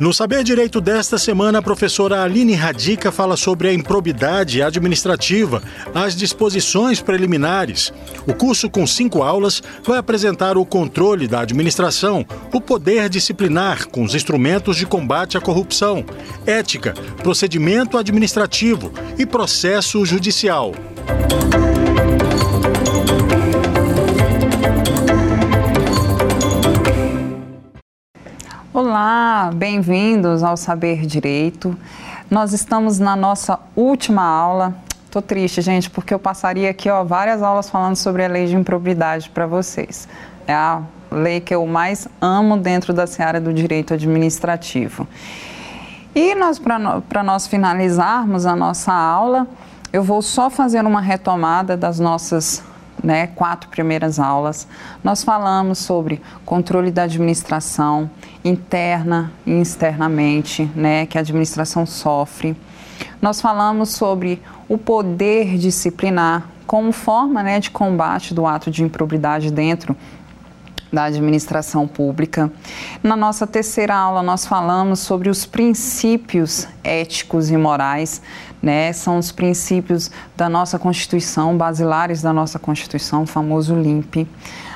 No Saber Direito desta semana, a professora Aline Radica fala sobre a improbidade administrativa, as disposições preliminares. O curso, com cinco aulas, vai apresentar o controle da administração, o poder disciplinar com os instrumentos de combate à corrupção, ética, procedimento administrativo e processo judicial. Olá, bem-vindos ao Saber Direito. Nós estamos na nossa última aula. Tô triste, gente, porque eu passaria aqui ó, várias aulas falando sobre a lei de improbidade para vocês. É a lei que eu mais amo dentro da seara do direito administrativo. E nós, para nós finalizarmos a nossa aula, eu vou só fazer uma retomada das nossas né, quatro primeiras aulas, nós falamos sobre controle da administração interna e externamente, né, que a administração sofre. Nós falamos sobre o poder disciplinar como forma né, de combate do ato de improbidade dentro da administração pública. Na nossa terceira aula, nós falamos sobre os princípios éticos e morais né? São os princípios da nossa Constituição, basilares da nossa Constituição, o famoso LIMP.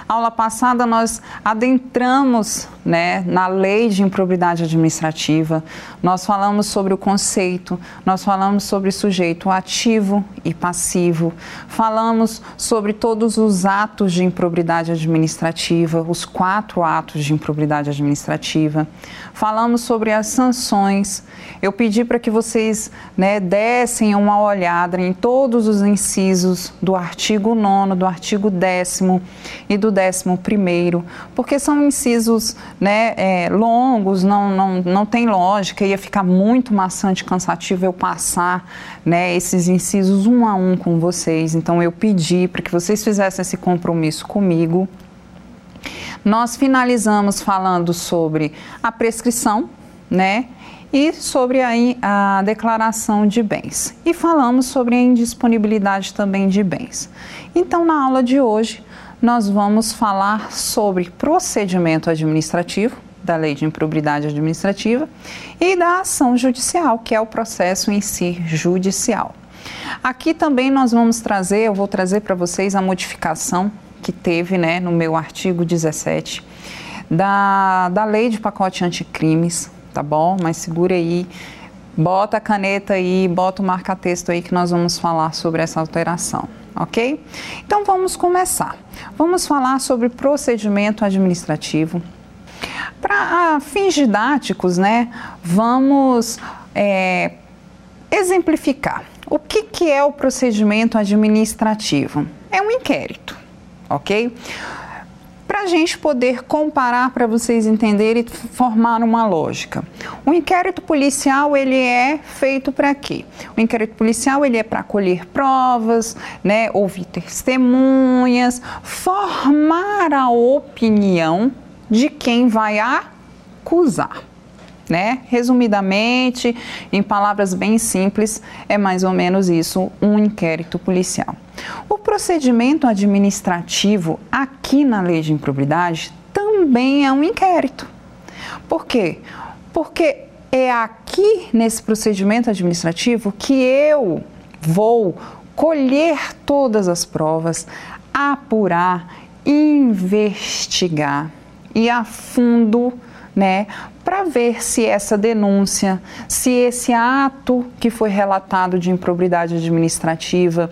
Aula passada nós adentramos né, na lei de improbidade administrativa, nós falamos sobre o conceito, nós falamos sobre sujeito ativo e passivo, falamos sobre todos os atos de improbidade administrativa, os quatro atos de improbidade administrativa, falamos sobre as sanções. Eu pedi para que vocês né, dessem uma olhada em todos os incisos do artigo 9, do artigo 10 e do décimo primeiro, porque são incisos né, é, longos, não, não, não tem lógica, ia ficar muito maçante, cansativo eu passar né, esses incisos um a um com vocês. Então eu pedi para que vocês fizessem esse compromisso comigo. Nós finalizamos falando sobre a prescrição, né? E sobre a, a declaração de bens. E falamos sobre a indisponibilidade também de bens. Então, na aula de hoje, nós vamos falar sobre procedimento administrativo, da lei de improbidade administrativa, e da ação judicial, que é o processo em si judicial. Aqui também nós vamos trazer, eu vou trazer para vocês a modificação que teve né, no meu artigo 17 da, da lei de pacote anticrimes, tá bom? Mas segura aí, bota a caneta aí, bota o marca-texto aí que nós vamos falar sobre essa alteração ok? Então vamos começar. Vamos falar sobre procedimento administrativo. Para fins didáticos, né, vamos é, exemplificar. O que, que é o procedimento administrativo? É um inquérito, ok? Gente poder comparar, para vocês entenderem e formar uma lógica. O inquérito policial ele é feito para quê? O inquérito policial ele é para colher provas, né, ouvir testemunhas, formar a opinião de quem vai acusar. Né? Resumidamente, em palavras bem simples, é mais ou menos isso um inquérito policial. O procedimento administrativo aqui na lei de improbidade também é um inquérito. Por quê? Porque é aqui nesse procedimento administrativo que eu vou colher todas as provas, apurar, investigar e a fundo né, para ver se essa denúncia, se esse ato que foi relatado de improbidade administrativa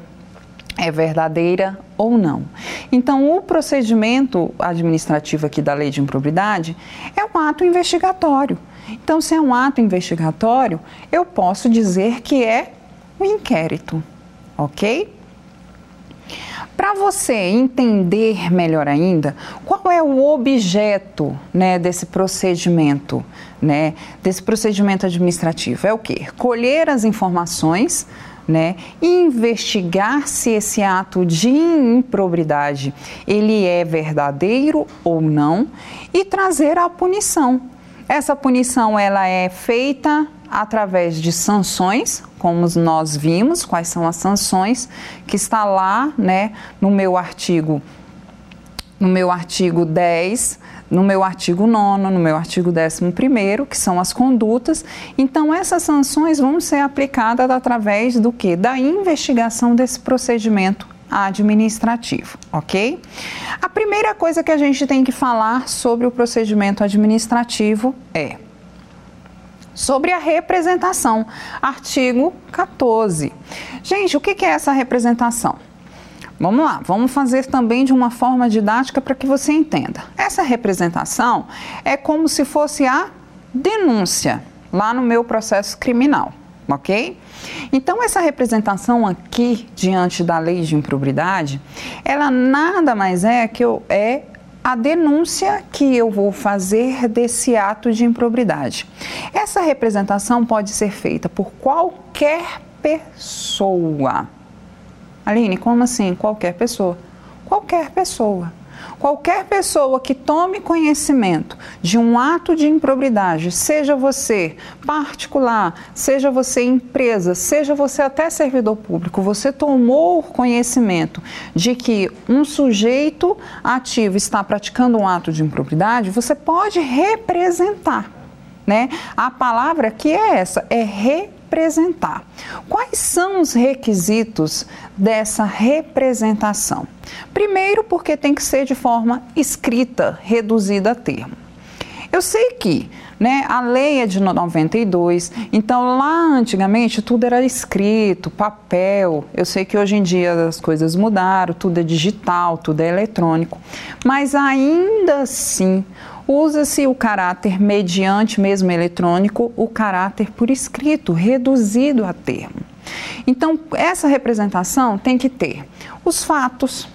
é verdadeira ou não. Então, o procedimento administrativo aqui da lei de improbidade é um ato investigatório. Então, se é um ato investigatório, eu posso dizer que é um inquérito, ok? Para você entender melhor ainda, qual é o objeto né, desse procedimento, né, desse procedimento administrativo? É o quê? Colher as informações, né, investigar se esse ato de improbidade ele é verdadeiro ou não e trazer a punição. Essa punição ela é feita através de sanções, como nós vimos, quais são as sanções, que está lá, né, no meu artigo, no meu artigo 10 no meu artigo 9, no meu artigo 11, que são as condutas. Então, essas sanções vão ser aplicadas através do que? Da investigação desse procedimento administrativo, ok? A primeira coisa que a gente tem que falar sobre o procedimento administrativo é sobre a representação, artigo 14. Gente, o que é essa representação? Vamos lá, vamos fazer também de uma forma didática para que você entenda. Essa representação é como se fosse a denúncia lá no meu processo criminal, ok? Então, essa representação aqui, diante da lei de improbidade, ela nada mais é que eu, é a denúncia que eu vou fazer desse ato de improbidade. Essa representação pode ser feita por qualquer pessoa Aline, como assim? Qualquer pessoa. Qualquer pessoa. Qualquer pessoa que tome conhecimento de um ato de improbidade, seja você particular, seja você empresa, seja você até servidor público, você tomou conhecimento de que um sujeito ativo está praticando um ato de improbidade, você pode representar. Né? A palavra que é essa, é representar representar. Quais são os requisitos dessa representação? Primeiro, porque tem que ser de forma escrita, reduzida a termo. Eu sei que né, a lei é de 92, então lá antigamente tudo era escrito, papel. Eu sei que hoje em dia as coisas mudaram, tudo é digital, tudo é eletrônico, mas ainda assim usa-se o caráter mediante mesmo eletrônico, o caráter por escrito, reduzido a termo. Então, essa representação tem que ter os fatos,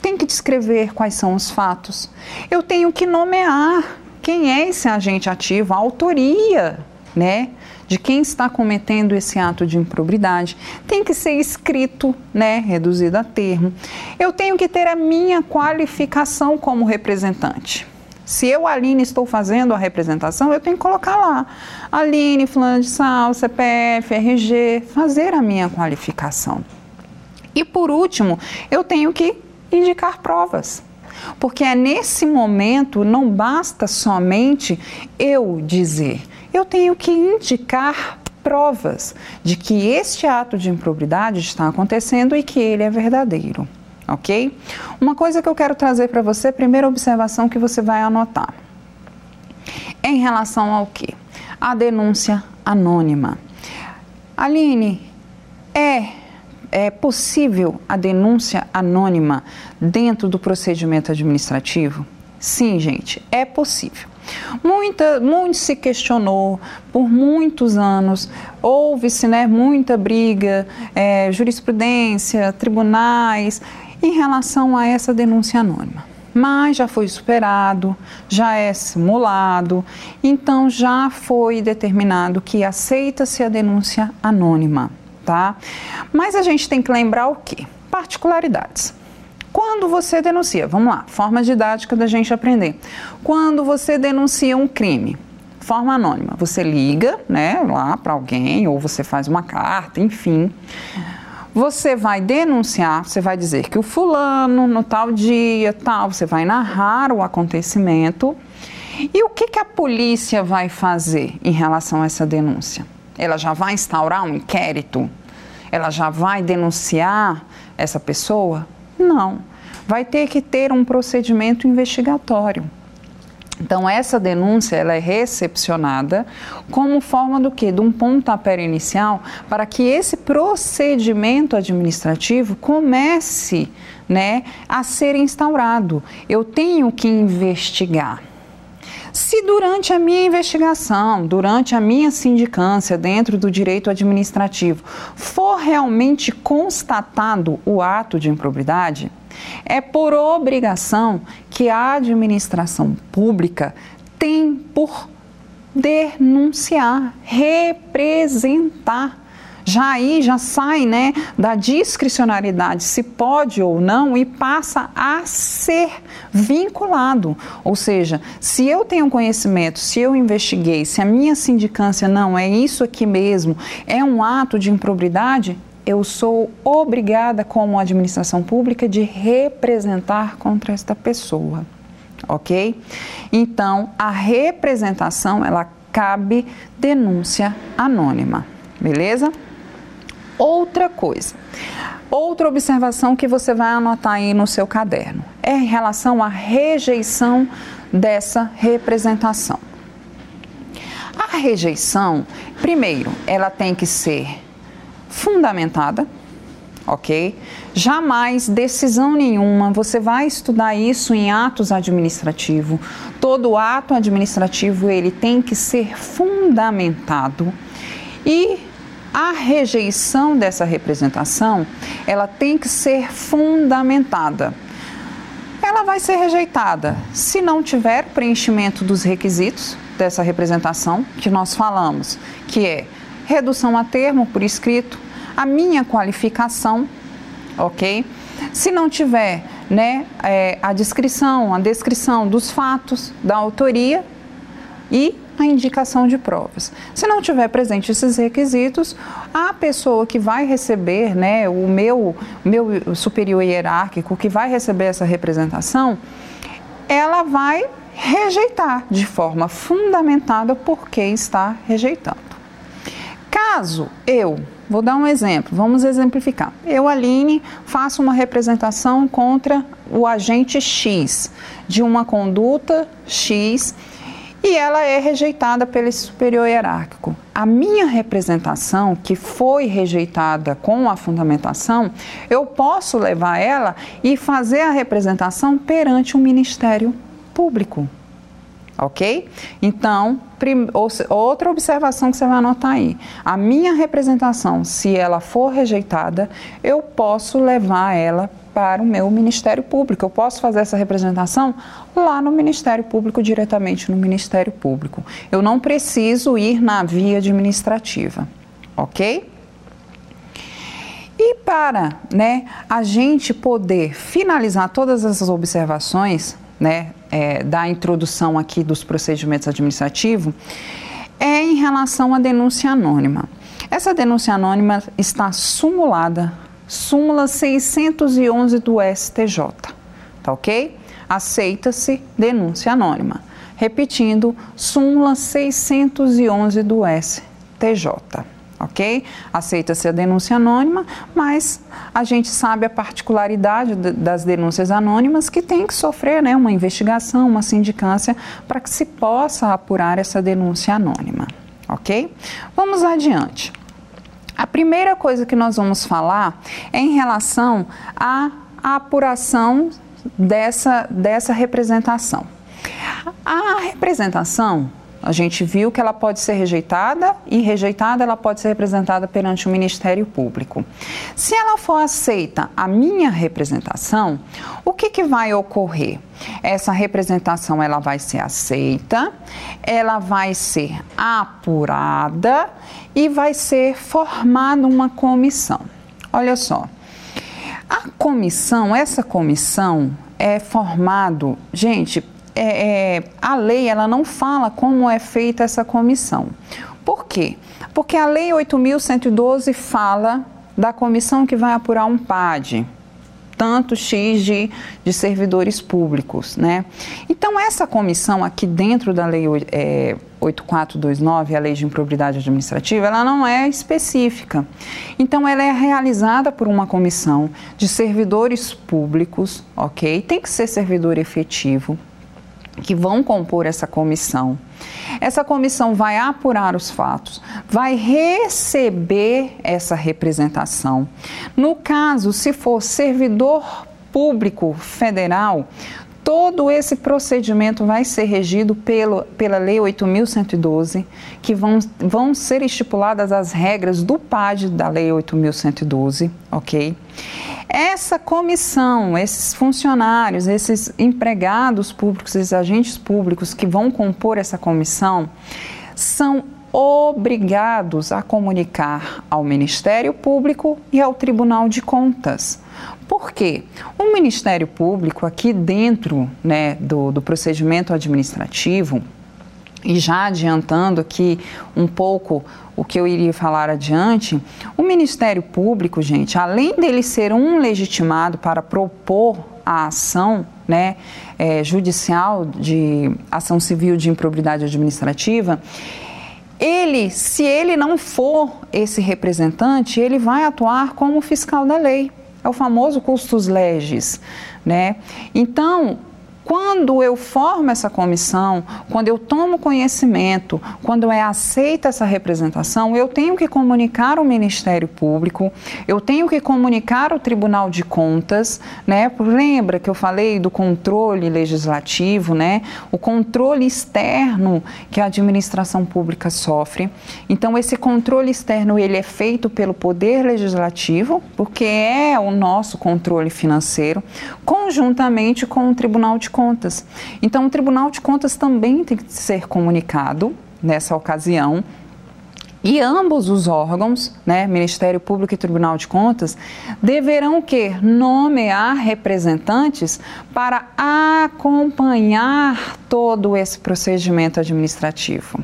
tem que descrever quais são os fatos. Eu tenho que nomear quem é esse agente ativo, a autoria, né? De quem está cometendo esse ato de improbidade. Tem que ser escrito, né? Reduzido a termo. Eu tenho que ter a minha qualificação como representante. Se eu, Aline, estou fazendo a representação, eu tenho que colocar lá. Aline, fulano de sal, CPF, RG, fazer a minha qualificação. E por último, eu tenho que indicar provas. Porque é nesse momento, não basta somente eu dizer, eu tenho que indicar provas de que este ato de improbidade está acontecendo e que ele é verdadeiro ok? Uma coisa que eu quero trazer para você, primeira observação que você vai anotar. Em relação ao que? A denúncia anônima. Aline, é, é possível a denúncia anônima dentro do procedimento administrativo? Sim, gente, é possível. Muita, muito se questionou por muitos anos, houve-se né, muita briga, é, jurisprudência, tribunais, em relação a essa denúncia anônima. Mas já foi superado, já é simulado, então já foi determinado que aceita-se a denúncia anônima, tá? Mas a gente tem que lembrar o quê? Particularidades. Quando você denuncia, vamos lá, forma didática da gente aprender. Quando você denuncia um crime, forma anônima, você liga, né, lá para alguém ou você faz uma carta, enfim você vai denunciar, você vai dizer que o fulano, no tal dia, tal, você vai narrar o acontecimento. E o que, que a polícia vai fazer em relação a essa denúncia? Ela já vai instaurar um inquérito? Ela já vai denunciar essa pessoa? Não. Vai ter que ter um procedimento investigatório. Então essa denúncia ela é recepcionada como forma do que? De um pontapé inicial para que esse procedimento administrativo comece né, a ser instaurado. Eu tenho que investigar. Se durante a minha investigação, durante a minha sindicância dentro do direito administrativo, for realmente constatado o ato de improbidade, é por obrigação que a administração pública tem por denunciar, representar. Já aí já sai né, da discricionariedade se pode ou não e passa a ser vinculado. Ou seja, se eu tenho conhecimento, se eu investiguei, se a minha sindicância não é isso aqui mesmo, é um ato de improbidade, eu sou obrigada, como administração pública, de representar contra esta pessoa. ok? Então, a representação, ela cabe denúncia anônima, beleza? Outra coisa, outra observação que você vai anotar aí no seu caderno é em relação à rejeição dessa representação. A rejeição, primeiro, ela tem que ser fundamentada, ok? Jamais decisão nenhuma, você vai estudar isso em atos administrativos. Todo ato administrativo ele tem que ser fundamentado e a rejeição dessa representação, ela tem que ser fundamentada. Ela vai ser rejeitada se não tiver preenchimento dos requisitos dessa representação que nós falamos, que é redução a termo por escrito, a minha qualificação, ok? Se não tiver né, é, a descrição, a descrição dos fatos, da autoria e a indicação de provas. Se não tiver presente esses requisitos, a pessoa que vai receber, né, o meu, meu superior hierárquico que vai receber essa representação, ela vai rejeitar de forma fundamentada porque está rejeitando. Caso eu, vou dar um exemplo, vamos exemplificar. Eu, Aline, faço uma representação contra o agente X de uma conduta X e ela é rejeitada pelo superior hierárquico. A minha representação, que foi rejeitada com a fundamentação, eu posso levar ela e fazer a representação perante o Ministério Público. Ok? Então, outra observação que você vai anotar aí. A minha representação, se ela for rejeitada, eu posso levar ela para o meu Ministério Público. Eu posso fazer essa representação lá no Ministério Público, diretamente no Ministério Público. Eu não preciso ir na via administrativa, ok? E para né, a gente poder finalizar todas essas observações né, é, da introdução aqui dos procedimentos administrativos, é em relação à denúncia anônima. Essa denúncia anônima está sumulada súmula 611 do STJ, tá ok? Aceita-se denúncia anônima. Repetindo, súmula 611 do STJ, ok? Aceita-se a denúncia anônima, mas a gente sabe a particularidade das denúncias anônimas que tem que sofrer né, uma investigação, uma sindicância, para que se possa apurar essa denúncia anônima, ok? Vamos adiante. A primeira coisa que nós vamos falar é em relação à apuração dessa, dessa representação. A representação, a gente viu que ela pode ser rejeitada e rejeitada ela pode ser representada perante o Ministério Público. Se ela for aceita a minha representação, o que, que vai ocorrer? Essa representação ela vai ser aceita, ela vai ser apurada e vai ser formada uma comissão. Olha só, a comissão, essa comissão é formado, gente, é, é, a lei ela não fala como é feita essa comissão. Por quê? Porque a lei 8.112 fala da comissão que vai apurar um PAD, tanto X de, de servidores públicos, né? Então, essa comissão aqui dentro da lei é, 8429, a lei de improbidade administrativa, ela não é específica. Então, ela é realizada por uma comissão de servidores públicos, ok? Tem que ser servidor efetivo, que vão compor essa comissão. Essa comissão vai apurar os fatos, vai receber essa representação. No caso, se for servidor público federal, todo esse procedimento vai ser regido pelo, pela Lei 8.112, que vão, vão ser estipuladas as regras do PAD da Lei 8.112, ok? Essa comissão, esses funcionários, esses empregados públicos, esses agentes públicos que vão compor essa comissão, são obrigados a comunicar ao Ministério Público e ao Tribunal de Contas. Por quê? O Ministério Público, aqui dentro né, do, do procedimento administrativo, e já adiantando aqui um pouco o que eu iria falar adiante, o Ministério Público, gente, além dele ser um legitimado para propor a ação né, é, judicial de ação civil de improbidade administrativa, ele, se ele não for esse representante, ele vai atuar como fiscal da lei. É o famoso custos legis, né? Então, quando eu formo essa comissão, quando eu tomo conhecimento, quando é aceita essa representação, eu tenho que comunicar ao Ministério Público, eu tenho que comunicar ao Tribunal de Contas, né? Lembra que eu falei do controle legislativo, né? O controle externo que a administração pública sofre. Então esse controle externo ele é feito pelo Poder Legislativo, porque é o nosso controle financeiro, conjuntamente com o Tribunal de Contas. Então, o Tribunal de Contas também tem que ser comunicado nessa ocasião. E ambos os órgãos, né, Ministério Público e Tribunal de Contas, deverão que nomear representantes para acompanhar todo esse procedimento administrativo.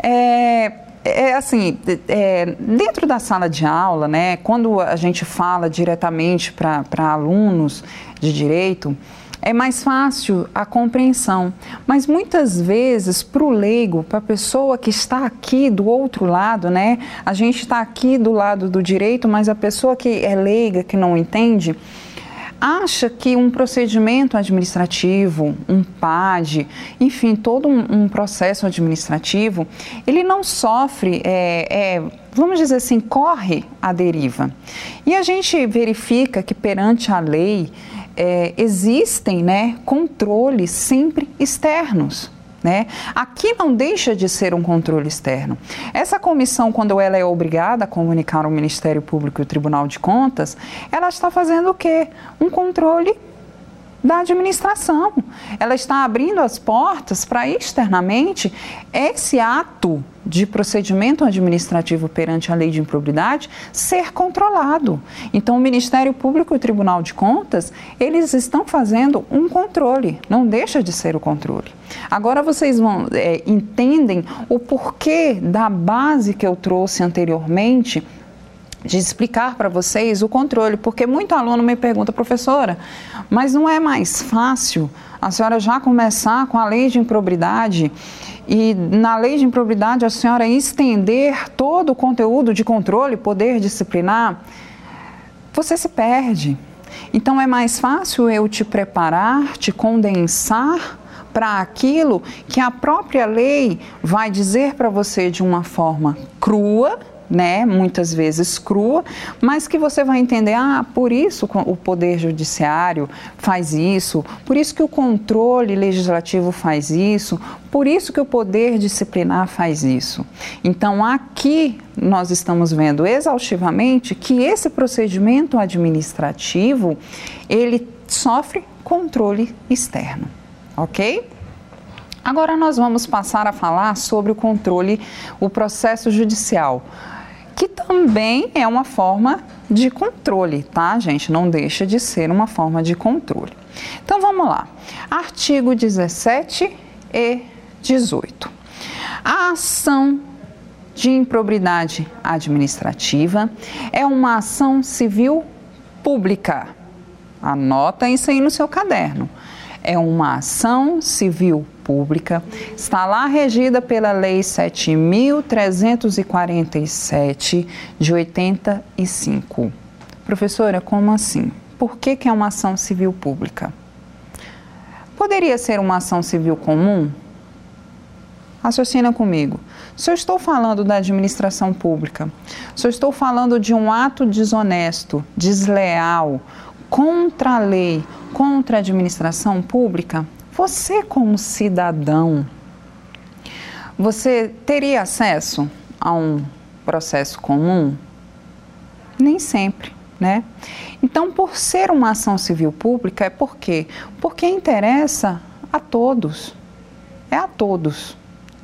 É, é assim, é, dentro da sala de aula, né, quando a gente fala diretamente para alunos de direito, é mais fácil a compreensão. Mas muitas vezes, para o leigo, para a pessoa que está aqui do outro lado, né? A gente está aqui do lado do direito, mas a pessoa que é leiga, que não entende, acha que um procedimento administrativo, um PAD, enfim, todo um, um processo administrativo, ele não sofre, é, é, vamos dizer assim, corre a deriva. E a gente verifica que perante a lei, é, existem né, controles sempre externos. Né? Aqui não deixa de ser um controle externo. Essa comissão, quando ela é obrigada a comunicar ao Ministério Público e ao Tribunal de Contas, ela está fazendo o quê? Um controle da administração. Ela está abrindo as portas para externamente esse ato de procedimento administrativo perante a lei de improbidade ser controlado. Então, o Ministério Público e o Tribunal de Contas, eles estão fazendo um controle, não deixa de ser o controle. Agora vocês vão é, entendem o porquê da base que eu trouxe anteriormente de explicar para vocês o controle, porque muito aluno me pergunta, professora, mas não é mais fácil a senhora já começar com a lei de improbidade e na lei de improbidade a senhora estender todo o conteúdo de controle, poder disciplinar? Você se perde. Então é mais fácil eu te preparar, te condensar para aquilo que a própria lei vai dizer para você de uma forma crua né, muitas vezes crua, mas que você vai entender, ah, por isso o poder judiciário faz isso, por isso que o controle legislativo faz isso, por isso que o poder disciplinar faz isso. Então, aqui nós estamos vendo exaustivamente que esse procedimento administrativo, ele sofre controle externo, OK? Agora nós vamos passar a falar sobre o controle, o processo judicial que também é uma forma de controle, tá, gente? Não deixa de ser uma forma de controle. Então vamos lá. Artigo 17 e 18. A ação de improbidade administrativa é uma ação civil pública. Anota isso aí no seu caderno. É uma ação civil pública Pública, está lá regida pela Lei 7.347 de 85. Professora, como assim? Por que, que é uma ação civil pública? Poderia ser uma ação civil comum? Raciocina comigo. Se eu estou falando da administração pública, se eu estou falando de um ato desonesto, desleal, contra a lei, contra a administração pública, você, como cidadão, você teria acesso a um processo comum? Nem sempre, né? Então, por ser uma ação civil pública, é por quê? Porque interessa a todos. É a todos.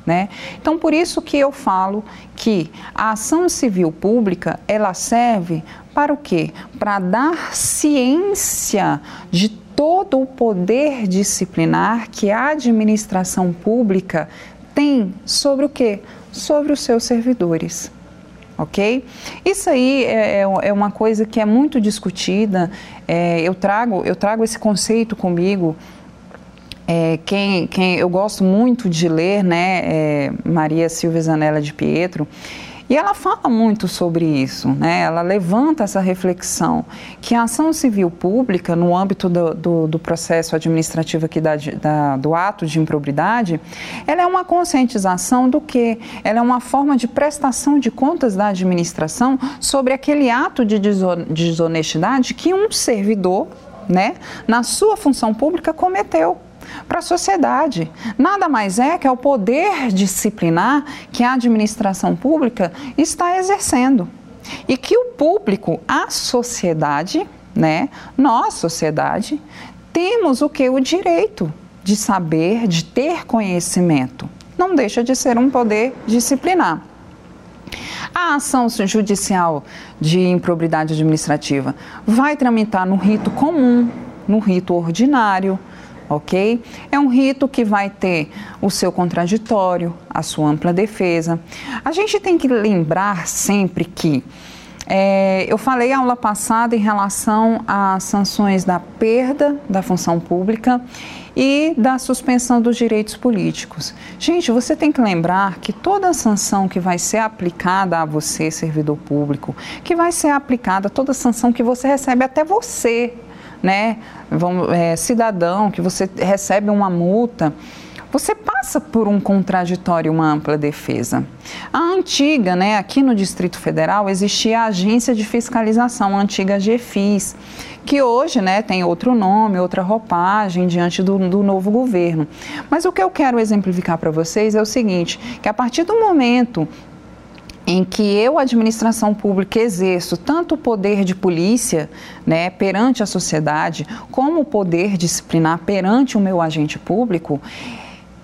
Né? Então, por isso que eu falo que a ação civil pública, ela serve para o quê? Para dar ciência de todo o poder disciplinar que a administração pública tem sobre o quê? Sobre os seus servidores. ok? Isso aí é, é, é uma coisa que é muito discutida. É, eu trago eu trago esse conceito comigo. É, quem, quem eu gosto muito de ler, né, é Maria Silvia Zanella de Pietro. E ela fala muito sobre isso, né? ela levanta essa reflexão que a ação civil pública, no âmbito do, do, do processo administrativo aqui da, da, do ato de improbidade, ela é uma conscientização do que? Ela é uma forma de prestação de contas da administração sobre aquele ato de desonestidade que um servidor, né, na sua função pública cometeu para a sociedade. Nada mais é que é o poder disciplinar que a administração pública está exercendo. E que o público, a sociedade, né, nós, sociedade, temos o que? O direito de saber, de ter conhecimento. Não deixa de ser um poder disciplinar. A ação judicial de improbidade administrativa vai tramitar no rito comum, no rito ordinário, ok? É um rito que vai ter o seu contraditório, a sua ampla defesa. A gente tem que lembrar sempre que é, eu falei aula passada em relação às sanções da perda da função pública e da suspensão dos direitos políticos. Gente, você tem que lembrar que toda sanção que vai ser aplicada a você, servidor público, que vai ser aplicada, toda sanção que você recebe, até você, né, vamos, é, cidadão, que você recebe uma multa, você passa por um contraditório, uma ampla defesa. A antiga, né, aqui no Distrito Federal, existia a Agência de Fiscalização, a antiga GFIS, que hoje né, tem outro nome, outra roupagem diante do, do novo governo. Mas o que eu quero exemplificar para vocês é o seguinte, que a partir do momento em que eu, administração pública, exerço tanto o poder de polícia né, perante a sociedade, como o poder disciplinar perante o meu agente público,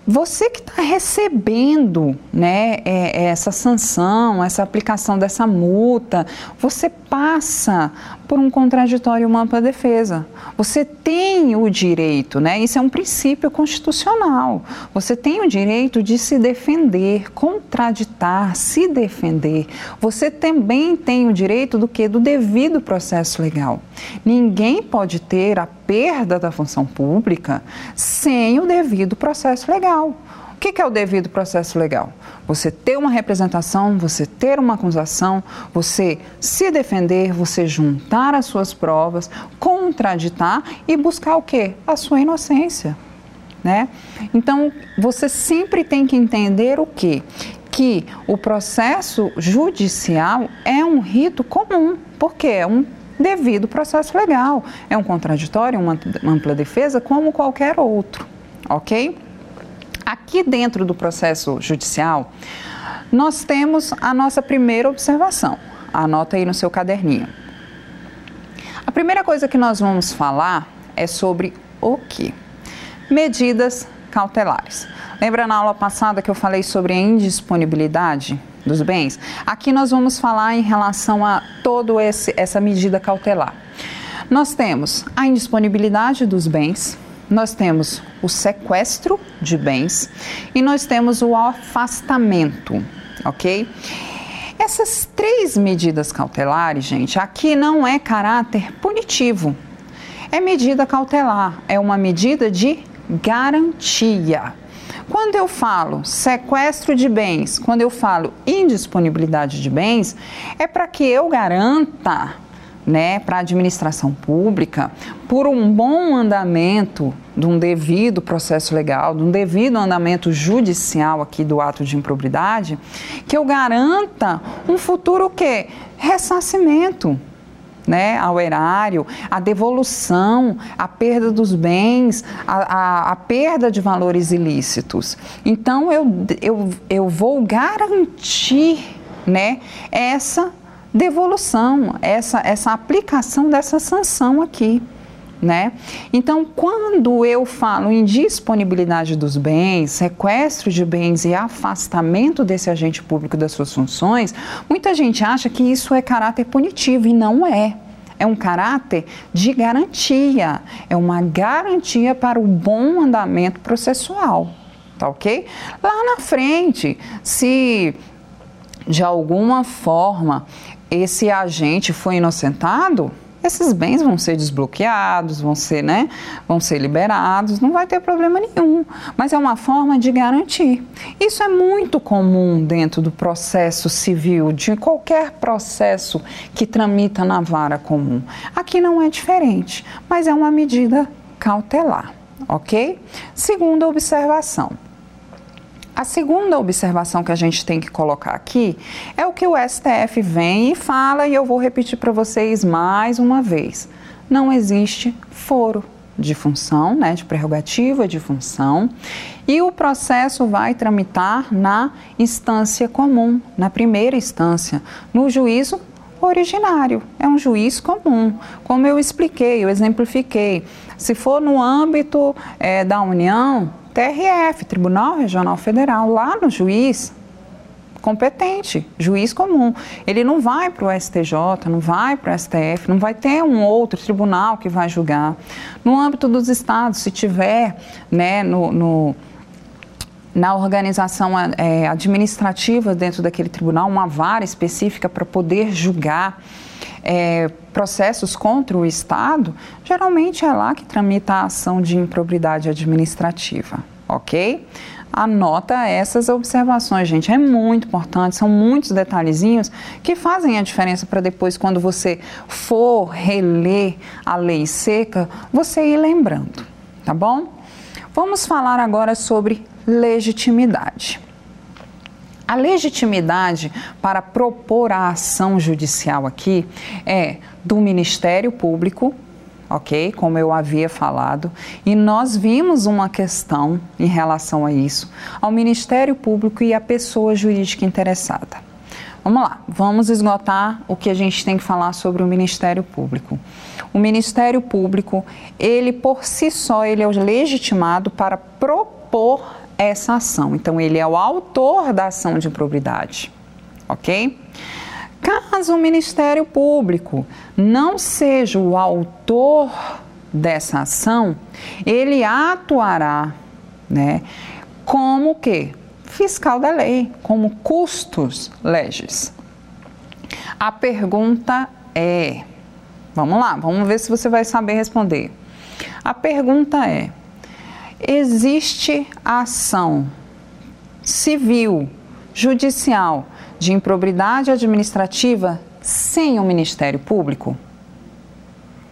você que está recebendo né, é, essa sanção, essa aplicação dessa multa, você passa por um contraditório uma ampla defesa. Você tem o direito, né? Isso é um princípio constitucional. Você tem o direito de se defender, contraditar, se defender. Você também tem o direito do que do devido processo legal. Ninguém pode ter a perda da função pública sem o devido processo legal que, que é o devido processo legal? Você ter uma representação, você ter uma acusação, você se defender, você juntar as suas provas, contraditar e buscar o quê? A sua inocência. Né? Então, você sempre tem que entender o quê? Que o processo judicial é um rito comum, porque é um devido processo legal, é um contraditório, uma ampla defesa, como qualquer outro, ok? Aqui dentro do processo judicial, nós temos a nossa primeira observação. Anota aí no seu caderninho. A primeira coisa que nós vamos falar é sobre o que? Medidas cautelares. Lembra na aula passada que eu falei sobre a indisponibilidade dos bens? Aqui nós vamos falar em relação a toda essa medida cautelar. Nós temos a indisponibilidade dos bens, nós temos o sequestro de bens e nós temos o afastamento, ok? Essas três medidas cautelares, gente, aqui não é caráter punitivo. É medida cautelar, é uma medida de garantia. Quando eu falo sequestro de bens, quando eu falo indisponibilidade de bens, é para que eu garanta né, para a administração pública, por um bom andamento de um devido processo legal, de um devido andamento judicial aqui do ato de improbidade, que eu garanta um futuro o quê? Ressarcimento. Né, ao erário, a devolução, a perda dos bens, a, a, a perda de valores ilícitos. Então, eu, eu, eu vou garantir né, essa devolução, essa, essa aplicação dessa sanção aqui. Né? Então, quando eu falo em disponibilidade dos bens, sequestro de bens e afastamento desse agente público das suas funções, muita gente acha que isso é caráter punitivo e não é. É um caráter de garantia, é uma garantia para o bom andamento processual, tá ok? Lá na frente, se de alguma forma esse agente foi inocentado, esses bens vão ser desbloqueados, vão ser, né, vão ser liberados, não vai ter problema nenhum. Mas é uma forma de garantir. Isso é muito comum dentro do processo civil, de qualquer processo que tramita na vara comum. Aqui não é diferente, mas é uma medida cautelar, ok? Segunda observação. A segunda observação que a gente tem que colocar aqui é o que o STF vem e fala, e eu vou repetir para vocês mais uma vez: não existe foro de função, né, de prerrogativa de função, e o processo vai tramitar na instância comum, na primeira instância, no juízo originário, é um juiz comum. Como eu expliquei, eu exemplifiquei. Se for no âmbito é, da União, TRF, Tribunal Regional Federal, lá no juiz competente, juiz comum. Ele não vai para o STJ, não vai para o STF, não vai ter um outro tribunal que vai julgar. No âmbito dos estados, se tiver né, no, no na organização é, administrativa dentro daquele tribunal, uma vara específica para poder julgar é, processos contra o Estado, geralmente é lá que tramita a ação de improbidade administrativa, ok? Anota essas observações, gente. É muito importante, são muitos detalhezinhos que fazem a diferença para depois, quando você for reler a lei seca, você ir lembrando, tá bom? Vamos falar agora sobre legitimidade. A legitimidade para propor a ação judicial aqui é do Ministério Público, ok? Como eu havia falado, e nós vimos uma questão em relação a isso ao Ministério Público e à pessoa jurídica interessada. Vamos lá, vamos esgotar o que a gente tem que falar sobre o Ministério Público. O Ministério Público, ele por si só, ele é legitimado para propor essa ação. Então, ele é o autor da ação de improbidade, ok? Caso o Ministério Público não seja o autor dessa ação, ele atuará, né, como que fiscal da lei, como custos legis. A pergunta é, vamos lá, vamos ver se você vai saber responder. A pergunta é: existe ação civil, judicial, de improbidade administrativa sem o Ministério Público?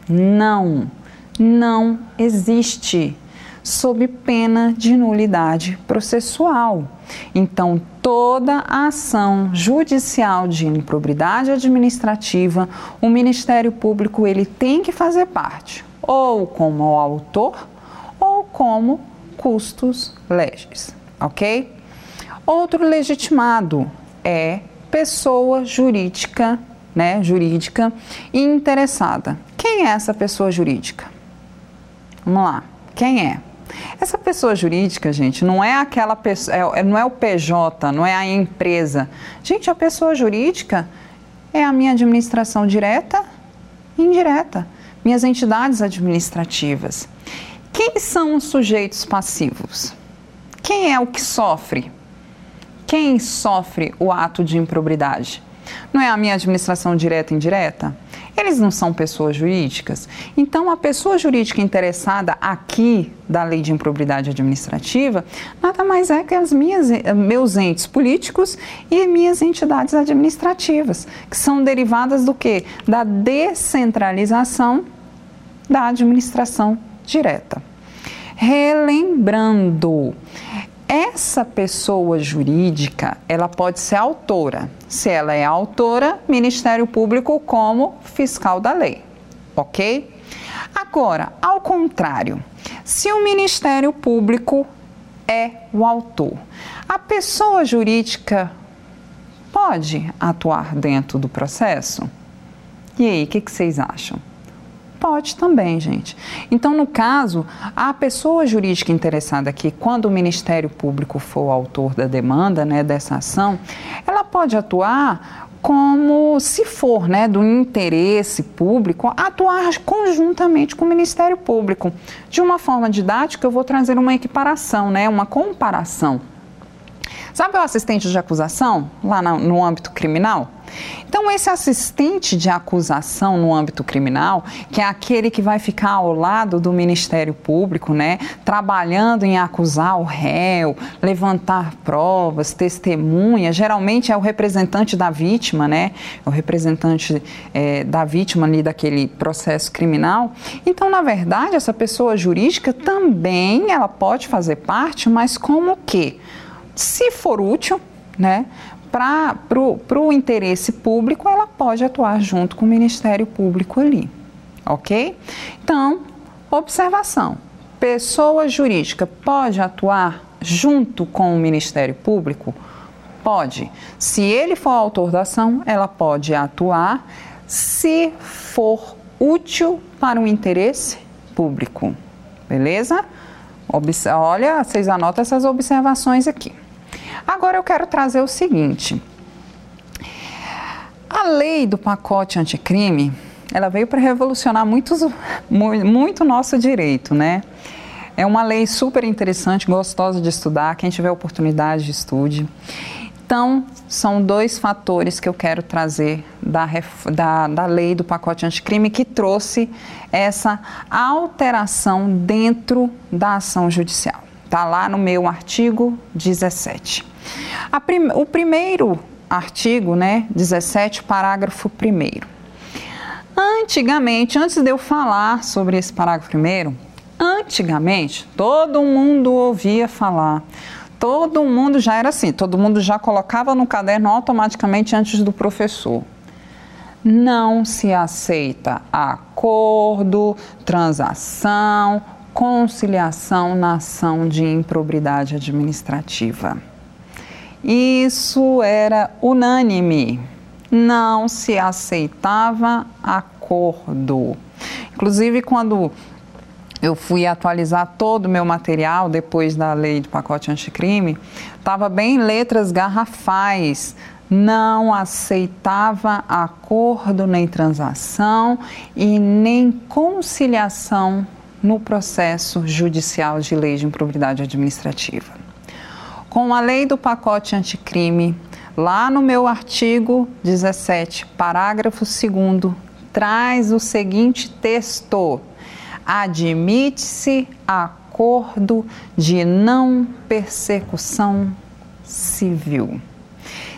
Não, não existe, sob pena de nulidade processual. Então, toda a ação judicial de improbidade administrativa, o Ministério Público ele tem que fazer parte, ou como autor como custos legis, ok? Outro legitimado é pessoa jurídica, né, jurídica interessada. Quem é essa pessoa jurídica? Vamos lá. Quem é? Essa pessoa jurídica, gente, não é aquela pessoa, é, não é o PJ, não é a empresa. Gente, a pessoa jurídica é a minha administração direta e indireta, minhas entidades administrativas. Quem são os sujeitos passivos? Quem é o que sofre? Quem sofre o ato de improbidade? Não é a minha administração direta e indireta? Eles não são pessoas jurídicas? Então, a pessoa jurídica interessada aqui da lei de improbidade administrativa nada mais é que as minhas, meus entes políticos e minhas entidades administrativas, que são derivadas do que? Da descentralização da administração direta relembrando. Essa pessoa jurídica, ela pode ser autora. Se ela é autora, Ministério Público como fiscal da lei, ok? Agora, ao contrário, se o Ministério Público é o autor, a pessoa jurídica pode atuar dentro do processo? E aí, o que, que vocês acham? Pode também, gente. Então, no caso, a pessoa jurídica interessada aqui, quando o Ministério Público for o autor da demanda, né, dessa ação, ela pode atuar como se for né, do interesse público, atuar conjuntamente com o Ministério Público. De uma forma didática, eu vou trazer uma equiparação, né, uma comparação. Sabe o assistente de acusação lá no, âmbito criminal? Então, esse assistente de acusação no âmbito criminal, que é aquele que vai ficar ao lado do Ministério Público, né, trabalhando em acusar o réu, levantar provas, testemunha, geralmente é o representante da vítima, né, o representante é, da vítima ali daquele processo criminal. Então, na verdade, essa pessoa jurídica também ela pode fazer parte, mas como que? Se for útil, né, para o interesse público, ela pode atuar junto com o Ministério Público ali, ok? Então, observação: pessoa jurídica pode atuar junto com o Ministério Público? Pode. Se ele for autor da ação, ela pode atuar se for útil para o interesse público. Beleza? Olha, vocês anotam essas observações aqui. Agora eu quero trazer o seguinte. A lei do pacote anticrime, ela veio para revolucionar muitos, muito nosso direito, né? É uma lei super interessante, gostosa de estudar. Quem tiver oportunidade de estude. Então, são dois fatores que eu quero trazer da, da, da lei do pacote anticrime que trouxe essa alteração dentro da ação judicial. Está lá no meu artigo 17. Prim, o primeiro artigo, né, 17, parágrafo 1. Antigamente, antes de eu falar sobre esse parágrafo primeiro, antigamente todo mundo ouvia falar, todo mundo já era assim, todo mundo já colocava no caderno automaticamente antes do professor. Não se aceita acordo, transação, conciliação na ação de improbidade administrativa. Isso era unânime. Não se aceitava acordo. Inclusive, quando eu fui atualizar todo o meu material depois da lei do pacote anticrime, estava bem letras garrafais. Não aceitava acordo nem transação e nem conciliação no processo judicial de lei de improbidade administrativa com a lei do pacote anticrime, lá no meu artigo 17, parágrafo 2, traz o seguinte texto: admite-se acordo de não persecução civil.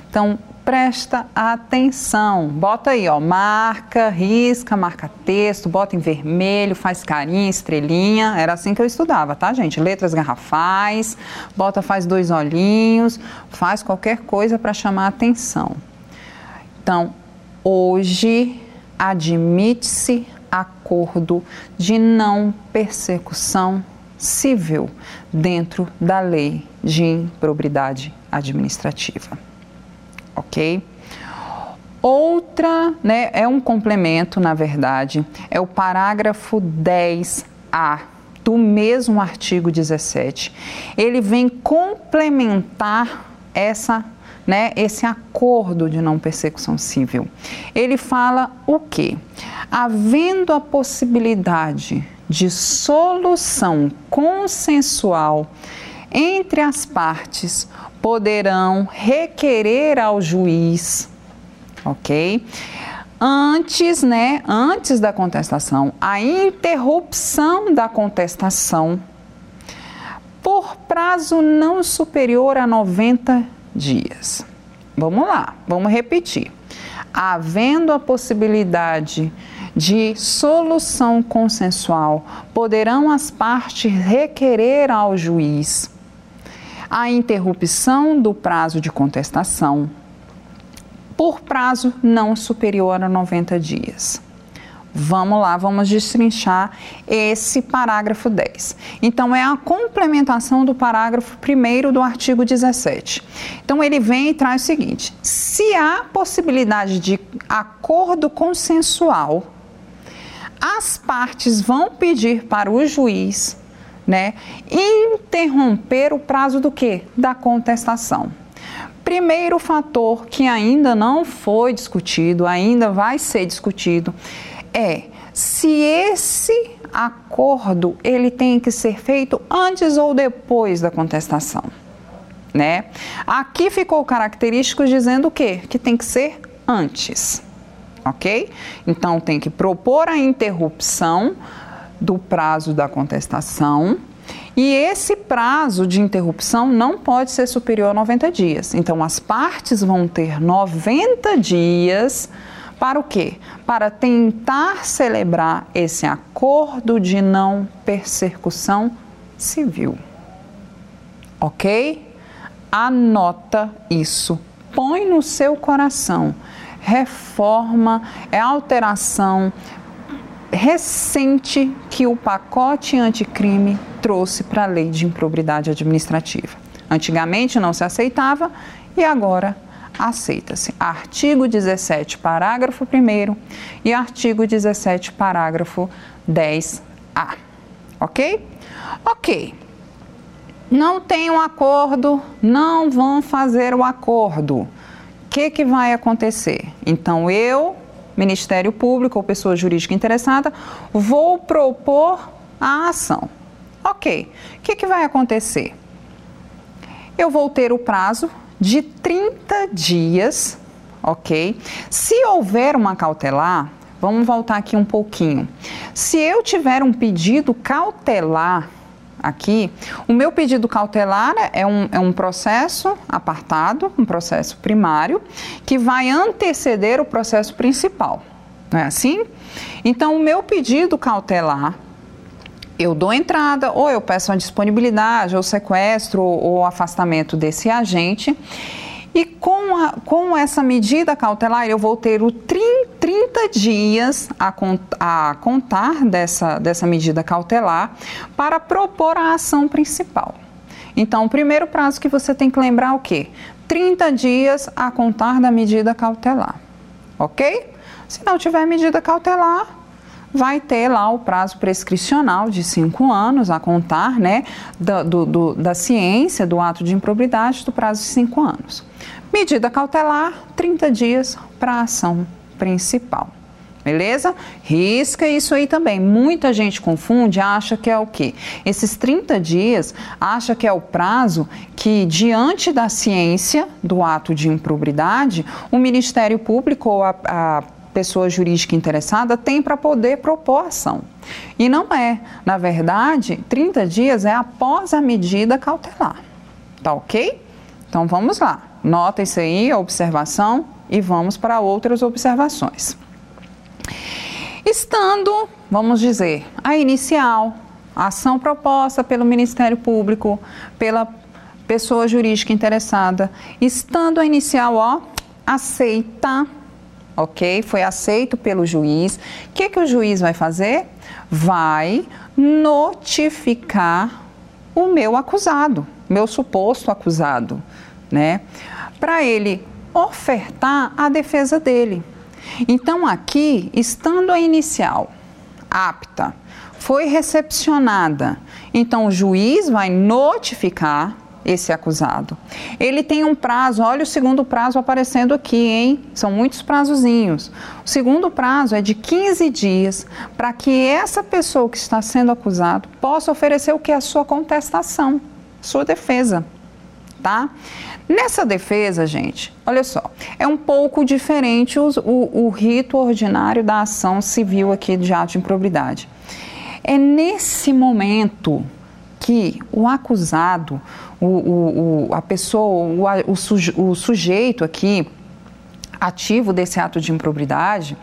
Então, presta atenção. Bota aí, ó, marca, risca, marca texto, bota em vermelho, faz carinha, estrelinha. Era assim que eu estudava, tá, gente? Letras garrafais, bota, faz dois olhinhos, faz qualquer coisa para chamar atenção. Então, hoje admite-se acordo de não persecução civil dentro da lei de improbidade administrativa ok? Outra, né, é um complemento, na verdade, é o parágrafo 10A do mesmo artigo 17. Ele vem complementar essa né, esse acordo de não persecução civil. Ele fala o quê? Havendo a possibilidade de solução consensual entre as partes poderão requerer ao juiz, ok? Antes, né, antes da contestação, a interrupção da contestação por prazo não superior a 90 dias. Vamos lá, vamos repetir. Havendo a possibilidade de solução consensual, poderão as partes requerer ao juiz a interrupção do prazo de contestação por prazo não superior a 90 dias. Vamos lá, vamos destrinchar esse parágrafo 10. Então, é a complementação do parágrafo 1 do artigo 17. Então, ele vem e traz o seguinte: se há possibilidade de acordo consensual, as partes vão pedir para o juiz né, interromper o prazo do que? Da contestação. Primeiro fator que ainda não foi discutido, ainda vai ser discutido, é se esse acordo ele tem que ser feito antes ou depois da contestação. né? Aqui ficou característico dizendo o quê? Que tem que ser antes, ok? Então tem que propor a interrupção do prazo da contestação e esse prazo de interrupção não pode ser superior a 90 dias. Então as partes vão ter 90 dias para o quê? Para tentar celebrar esse acordo de não persecução civil. Ok? Anota isso. Põe no seu coração. Reforma é alteração recente que o pacote anticrime trouxe para a lei de improbidade administrativa. Antigamente não se aceitava e agora aceita-se. Artigo 17, parágrafo 1 e artigo 17, parágrafo 10A. Ok? Ok. Não tem um acordo, não vão fazer o acordo. O que, que vai acontecer? Então, eu, Ministério Público ou pessoa jurídica interessada, vou propor a ação. Ok. O que, que vai acontecer? Eu vou ter o prazo de 30 dias, ok? Se houver uma cautelar, vamos voltar aqui um pouquinho. Se eu tiver um pedido cautelar aqui, o meu pedido cautelar é um, é um processo apartado, um processo primário, que vai anteceder o processo principal. Não é assim? Então, o meu pedido cautelar eu dou entrada, ou eu peço a disponibilidade, ou sequestro, ou afastamento desse agente. E com, a, com essa medida cautelar, eu vou ter o 30 dias a, contar dessa, dessa medida cautelar para propor a ação principal. Então, o primeiro prazo que você tem que lembrar é o quê? 30 dias a contar da medida cautelar. Ok? Se não tiver medida cautelar, vai ter lá o prazo prescricional de cinco anos a contar, né, da, do, do, da ciência do ato de improbidade do prazo de cinco anos. Medida cautelar, 30 dias para ação principal. Beleza? Risca isso aí também. Muita gente confunde, acha que é o quê? Esses 30 dias, acha que é o prazo que, diante da ciência do ato de improbidade, o Ministério Público ou a, a pessoa jurídica interessada tem para poder propor ação. E não é. Na verdade, 30 dias é após a medida cautelar. Tá ok? Então vamos lá. Nota isso aí, a observação, e vamos para outras observações. Estando, vamos dizer, a inicial, a ação proposta pelo Ministério Público, pela pessoa jurídica interessada, estando a inicial, ó, aceita ok? Foi aceito pelo juiz. O que, que o juiz vai fazer? Vai notificar o meu acusado, meu suposto acusado, né? Para ele ofertar a defesa dele. Então, aqui, estando a inicial apta, foi recepcionada, então o juiz vai notificar esse acusado. Ele tem um prazo, olha o segundo prazo aparecendo aqui, hein? São muitos prazozinhos. O segundo prazo é de 15 dias para que essa pessoa que está sendo acusado possa oferecer o que é a sua contestação, sua defesa, tá? Nessa defesa, gente, olha só, é um pouco diferente o, o, o rito ordinário da ação civil aqui de ato de improbidade. É nesse momento que o acusado, o, o, o a pessoa, o, suje, o sujeito aqui, ativo desse ato de improbidade,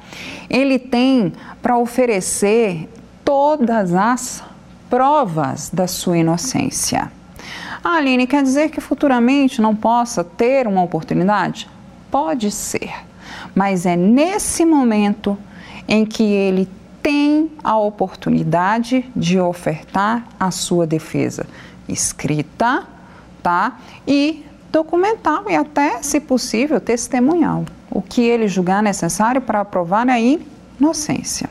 ele tem para oferecer todas as provas da sua inocência. Ah, Aline, quer dizer que futuramente não possa ter uma oportunidade? Pode ser, mas é nesse momento em que ele tem a oportunidade de ofertar a sua defesa escrita, tá? E documental e até, se possível, testemunhal. O que ele julgar necessário para provar a inocência.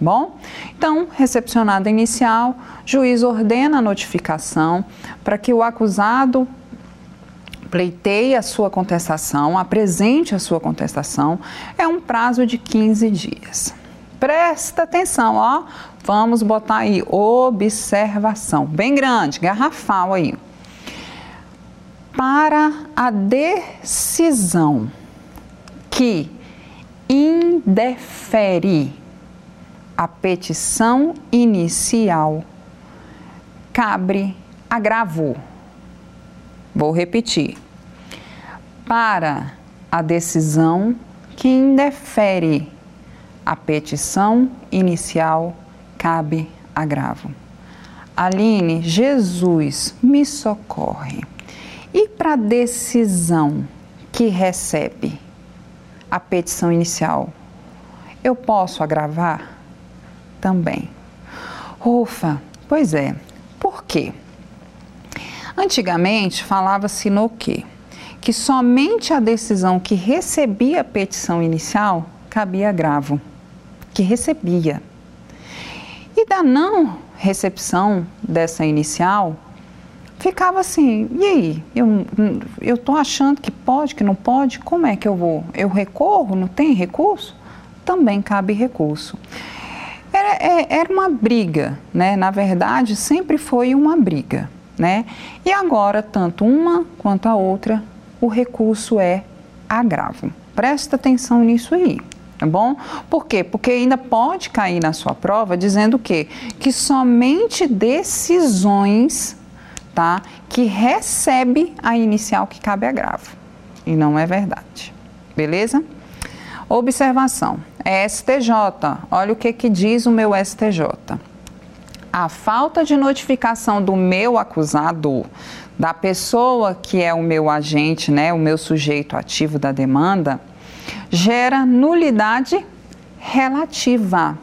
Bom, então, recepcionada inicial, juiz ordena a notificação para que o acusado pleiteie a sua contestação, apresente a sua contestação, é um prazo de 15 dias. Presta atenção, ó. Vamos botar aí observação, bem grande, garrafal aí. para a decisão que indefere a petição inicial, cabe agravo. Vou repetir. Para a decisão que indefere a petição inicial, cabe agravo. Aline, Jesus, me socorre. E para a decisão que recebe a petição inicial, eu posso agravar? Também. Ufa, pois é. Por quê? Antigamente falava-se no quê? Que somente a decisão que recebia a petição inicial cabia agravo. Que recebia. E da não recepção dessa inicial, ficava assim, e aí? Eu estou achando que pode, que não pode, como é que eu vou? Eu recorro, não tem recurso? Também cabe recurso. Era, é, era uma briga, né? Na verdade, sempre foi uma briga, né? E agora, tanto uma quanto a outra, o recurso é agravo. Presta atenção nisso aí tá bom? Por quê? Porque ainda pode cair na sua prova dizendo o quê? Que somente decisões, tá? Que recebe a inicial que cabe agravo. E não é verdade. Beleza? Observação. É STJ. Olha o que, que diz o meu STJ. A falta de notificação do meu acusado, da pessoa que é o meu agente, né, o meu sujeito ativo da demanda, gera nulidade relativa.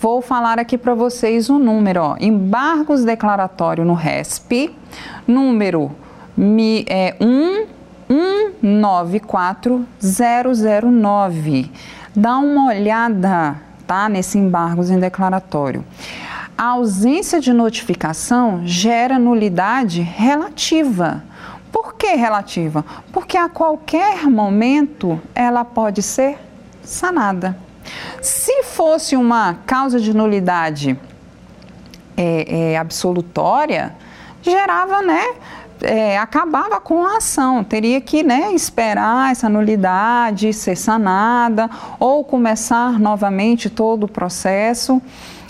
Vou falar aqui para vocês o um número, ó, embargos declaratório no RESP, número mi, é, 194009. Dá uma olhada, tá, nesse embargos em declaratório. A ausência de notificação gera nulidade relativa. Por que relativa? Porque a qualquer momento ela pode ser sanada. Se fosse uma causa de nulidade é, é, absolutória, gerava, né? É, acabava com a ação, teria que né, esperar essa nulidade ser sanada ou começar novamente todo o processo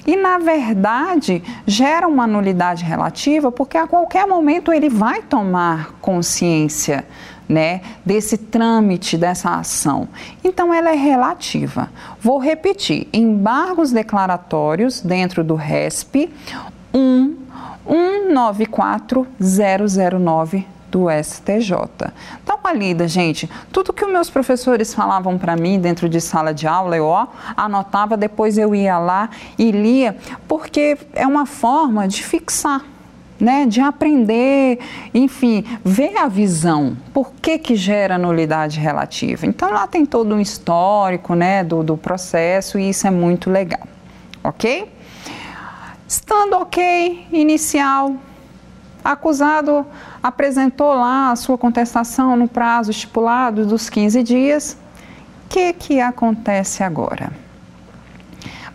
e, na verdade, gera uma nulidade relativa porque a qualquer momento ele vai tomar consciência né, desse trâmite, dessa ação. Então, ela é relativa. Vou repetir: embargos declaratórios dentro do RESP 1 194009 do STJ. Dá uma lida, gente. Tudo que os meus professores falavam para mim dentro de sala de aula, eu ó, anotava, depois eu ia lá e lia, porque é uma forma de fixar. Né, de aprender, enfim, ver a visão, por que, que gera nulidade relativa. Então lá tem todo um histórico né, do, do processo e isso é muito legal, ok? Estando ok, inicial, acusado apresentou lá a sua contestação no prazo estipulado dos 15 dias. O que, que acontece agora?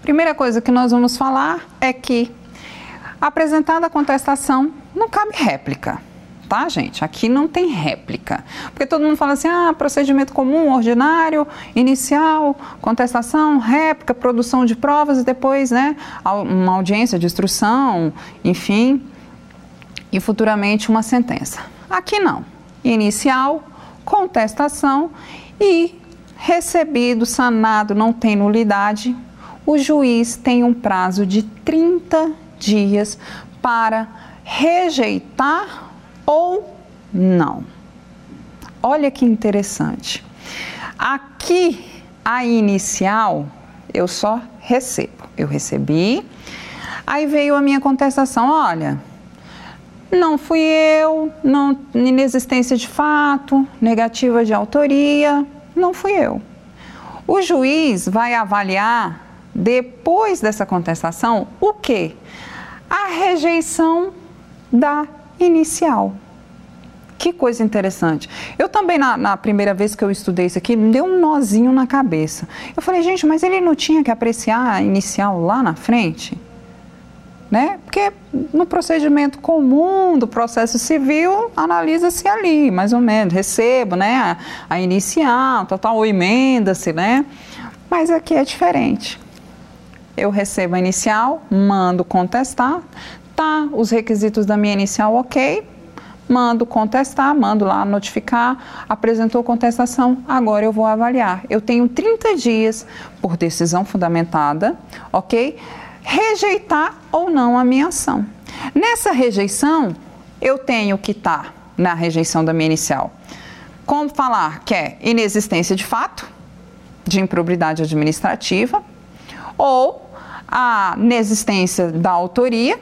Primeira coisa que nós vamos falar é que, apresentada a contestação, não cabe réplica tá, gente? Aqui não tem réplica. Porque todo mundo fala assim: ah, procedimento comum, ordinário, inicial, contestação, réplica, produção de provas e depois, né, uma audiência de instrução, enfim e futuramente uma sentença. Aqui não. Inicial, contestação e recebido, sanado, não tem nulidade, o juiz tem um prazo de 30 dias para rejeitar ou não. Olha que interessante. Aqui, a inicial, eu só recebo. Eu recebi, aí veio a minha contestação: olha não fui eu, não, inexistência de fato, negativa de autoria, não fui eu. O juiz vai avaliar, depois dessa contestação, o que? A rejeição da inicial. Que coisa interessante. Eu também, na, na, primeira vez que eu estudei isso aqui, me deu um nozinho na cabeça. Eu falei, gente, mas ele não tinha que apreciar a inicial lá na frente? né? Porque no procedimento comum do processo civil, analisa-se ali, mais ou menos, recebo, né? A, a inicial, total, ou emenda-se, né? Mas aqui é diferente. Eu recebo a inicial, mando contestar, tá os requisitos da minha inicial ok, mando contestar, mando lá notificar, apresentou contestação, agora eu vou avaliar. Eu tenho 30 dias por decisão fundamentada, ok? rejeitar ou não a minha ação. Nessa rejeição, eu tenho que estar tá na rejeição da minha inicial. Como falar que é inexistência de fato, de improbidade administrativa, ou a inexistência da autoria,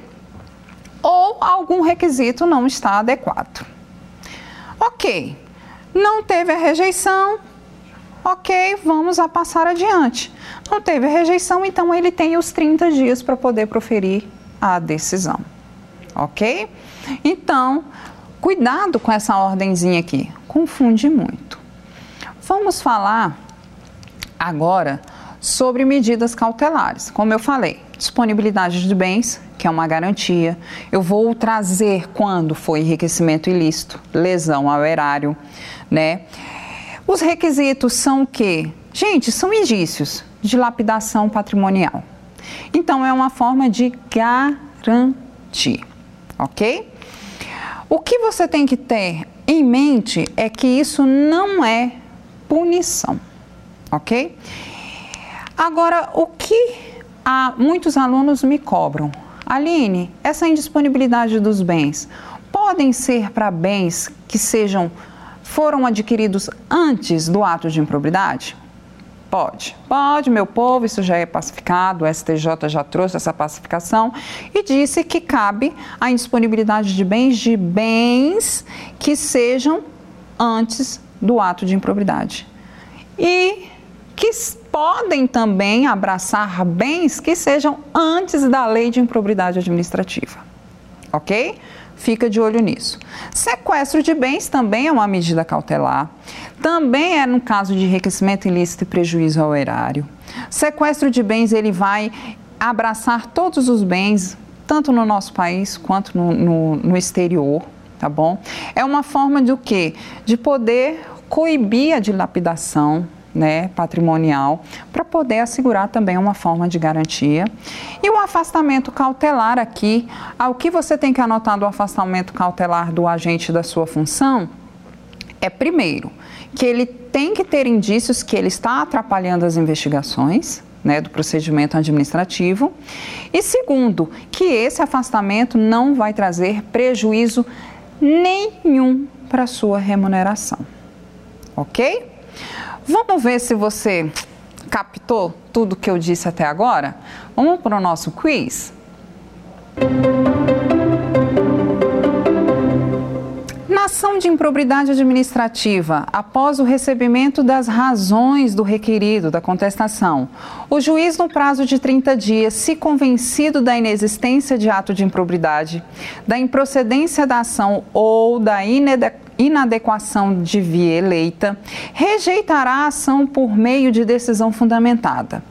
ou algum requisito não está adequado. Ok, não teve a rejeição, ok, vamos a passar adiante. Não teve rejeição, então ele tem os 30 dias para poder proferir a decisão. Ok? Então, cuidado com essa ordenzinha aqui, confunde muito. Vamos falar agora sobre medidas cautelares. Como eu falei, disponibilidade de bens, que é uma garantia. Eu vou trazer quando foi enriquecimento ilícito, lesão ao erário, né? Os requisitos são o quê? Gente, são indícios de lapidação patrimonial. Então, é uma forma de garantir, ok? O que você tem que ter em mente é que isso não é punição, ok? Agora, o que há, muitos alunos me cobram? Aline, essa indisponibilidade dos bens podem ser para bens que sejam foram adquiridos antes do ato de improbidade? Pode, pode, meu povo, isso já é pacificado, o STJ já trouxe essa pacificação e disse que cabe a indisponibilidade de bens de bens que sejam antes do ato de improbidade. E que podem também abraçar bens que sejam antes da lei de improbidade administrativa. Ok? Fica de olho nisso. Sequestro de bens também é uma medida cautelar. Também é no caso de enriquecimento ilícito e prejuízo ao erário. Sequestro de bens, ele vai abraçar todos os bens, tanto no nosso país quanto no, no, no exterior, tá bom? É uma forma de o quê? De poder coibir a dilapidação, né, patrimonial, para poder assegurar também uma forma de garantia. E o afastamento cautelar aqui, ao que você tem que anotar do afastamento cautelar do agente da sua função é primeiro que ele tem que ter indícios que ele está atrapalhando as investigações, né, do procedimento administrativo. E segundo, que esse afastamento não vai trazer prejuízo nenhum para sua remuneração. Ok? Vamos ver se você captou tudo que eu disse até agora? Vamos para o nosso quiz? Na ação de improbidade administrativa, após o recebimento das razões do requerido da contestação, o juiz, no prazo de 30 dias, se convencido da inexistência de ato de improbidade, da improcedência da ação ou da inadequação inadequação de via eleita, rejeitará a ação por meio de decisão fundamentada.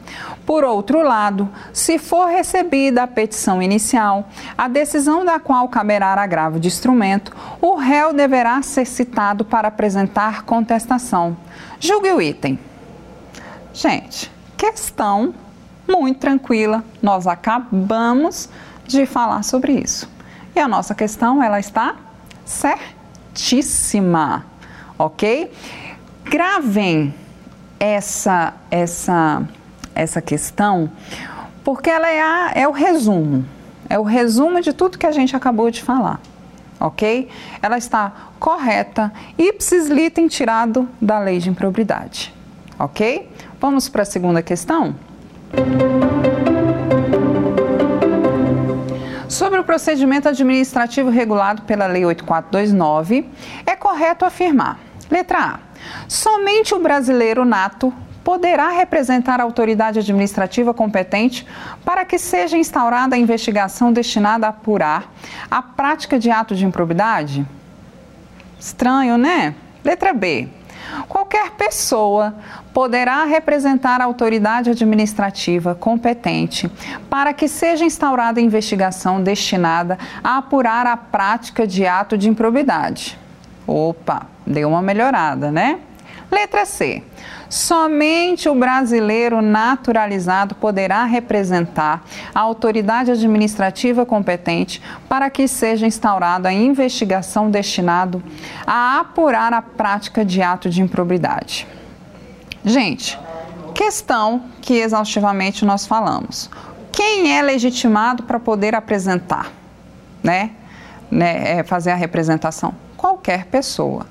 Por outro lado, se for recebida a petição inicial, a decisão da qual caberá agravo de instrumento, o réu deverá ser citado para apresentar contestação. Julgue o item. Gente, questão muito tranquila. Nós acabamos de falar sobre isso. E a nossa questão, ela está certa altíssima, ok? Gravem essa, essa, essa questão, porque ela é, a, é o resumo, é o resumo de tudo que a gente acabou de falar, ok? Ela está correta, ipsis litem tirado da lei de improbidade, ok? Vamos para a segunda questão? Sobre o procedimento administrativo regulado pela Lei 8429, é correto afirmar: letra A. Somente o brasileiro nato poderá representar a autoridade administrativa competente para que seja instaurada a investigação destinada a apurar a prática de ato de improbidade? Estranho, né? Letra B. Qualquer pessoa poderá representar a autoridade administrativa competente para que seja instaurada investigação destinada a apurar a prática de ato de improbidade. Opa, deu uma melhorada, né? Letra C. Somente o brasileiro naturalizado poderá representar a autoridade administrativa competente para que seja instaurada a investigação destinado a apurar a prática de ato de improbidade. Gente, questão que exaustivamente nós falamos. Quem é legitimado para poder apresentar, né? né? É fazer a representação? Qualquer pessoa.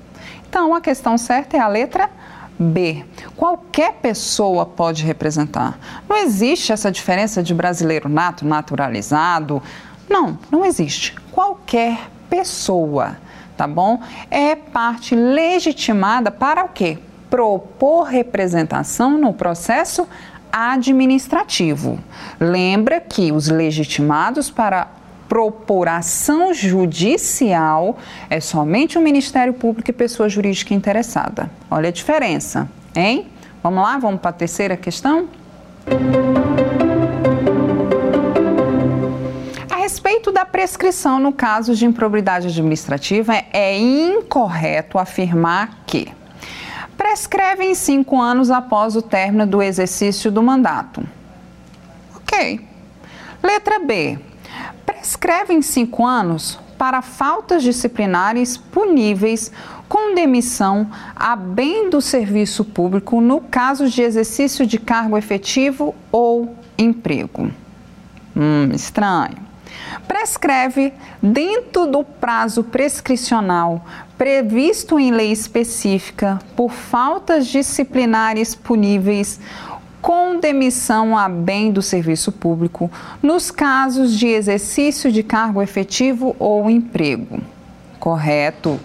Então, a questão certa é a letra B. Qualquer pessoa pode representar. Não existe essa diferença de brasileiro nato, naturalizado. Não, não existe. Qualquer pessoa, tá bom? É parte legitimada para o quê? Propor representação no processo administrativo. Lembra que os legitimados para propor ação judicial é somente o Ministério Público e pessoa jurídica interessada. Olha a diferença, hein? Vamos lá, vamos para a terceira questão? A respeito da prescrição no caso de improbidade administrativa, é incorreto afirmar que prescreve em cinco anos após o término do exercício do mandato. Ok. Letra B prescreve em cinco anos para faltas disciplinares puníveis com demissão a bem do serviço público no caso de exercício de cargo efetivo ou emprego. Hum, estranho. Prescreve dentro do prazo prescricional previsto em lei específica por faltas disciplinares puníveis com demissão a bem do serviço público nos casos de exercício de cargo efetivo ou emprego. Correto.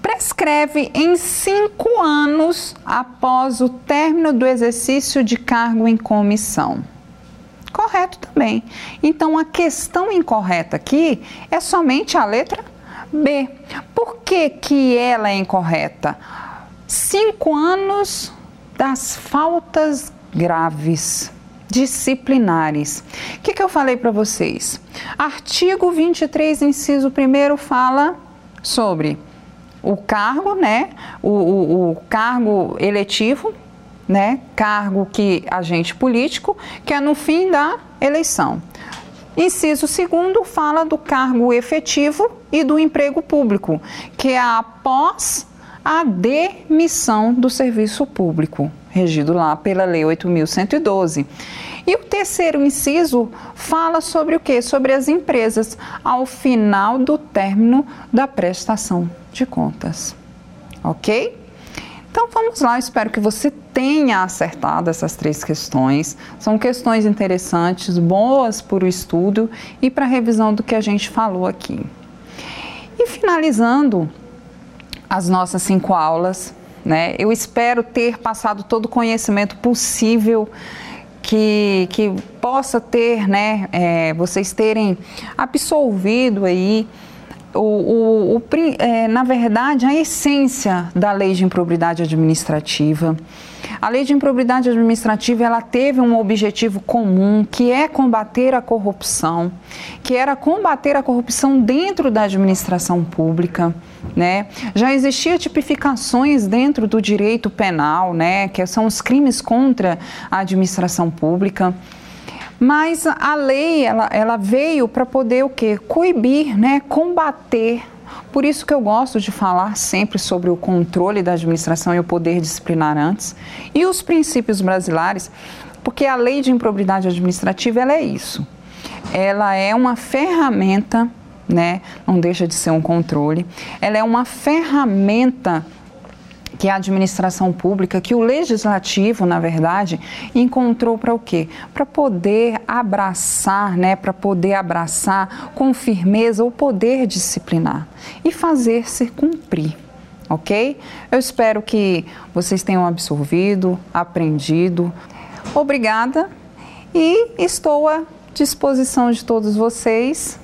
Prescreve em cinco anos após o término do exercício de cargo em comissão. Correto também. Então a questão incorreta aqui é somente a letra B. Por que, que ela é incorreta? Cinco anos das faltas graves disciplinares. O que, que eu falei para vocês? Artigo 23, inciso 1 fala sobre o cargo, né? O, o, o, cargo eletivo, né? Cargo que agente político, que é no fim da eleição. Inciso segundo fala do cargo efetivo e do emprego público, que é após a demissão do serviço público regido lá pela Lei 8.112. E o terceiro inciso fala sobre o que? Sobre as empresas ao final do término da prestação de contas. Ok? Então vamos lá, espero que você tenha acertado essas três questões. São questões interessantes, boas para o estudo e para a revisão do que a gente falou aqui. E finalizando as nossas cinco aulas, né? Eu espero ter passado todo o conhecimento possível que, que possa ter, né, é, vocês terem absolvido aí o, o, o é, na verdade, a essência da lei de improbidade administrativa. A lei de improbidade administrativa ela teve um objetivo comum, que é combater a corrupção, que era combater a corrupção dentro da administração pública. Né? Já existiam tipificações dentro do direito penal, né? que são os crimes contra a administração pública. Mas a lei ela, ela veio para poder o quê? Coibir, né? combater por isso que eu gosto de falar sempre sobre o controle da administração e o poder disciplinar antes e os princípios brasileiros, porque a lei de improbidade administrativa ela é isso. Ela é uma ferramenta, né? Não deixa de ser um controle. Ela é uma ferramenta que a administração pública, que o legislativo, na verdade, encontrou para o quê? Para poder abraçar, né, para poder abraçar com firmeza o poder disciplinar e fazer-se cumprir. Ok? Eu espero que vocês tenham absorvido, aprendido. Obrigada e estou à disposição de todos vocês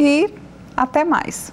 e até mais.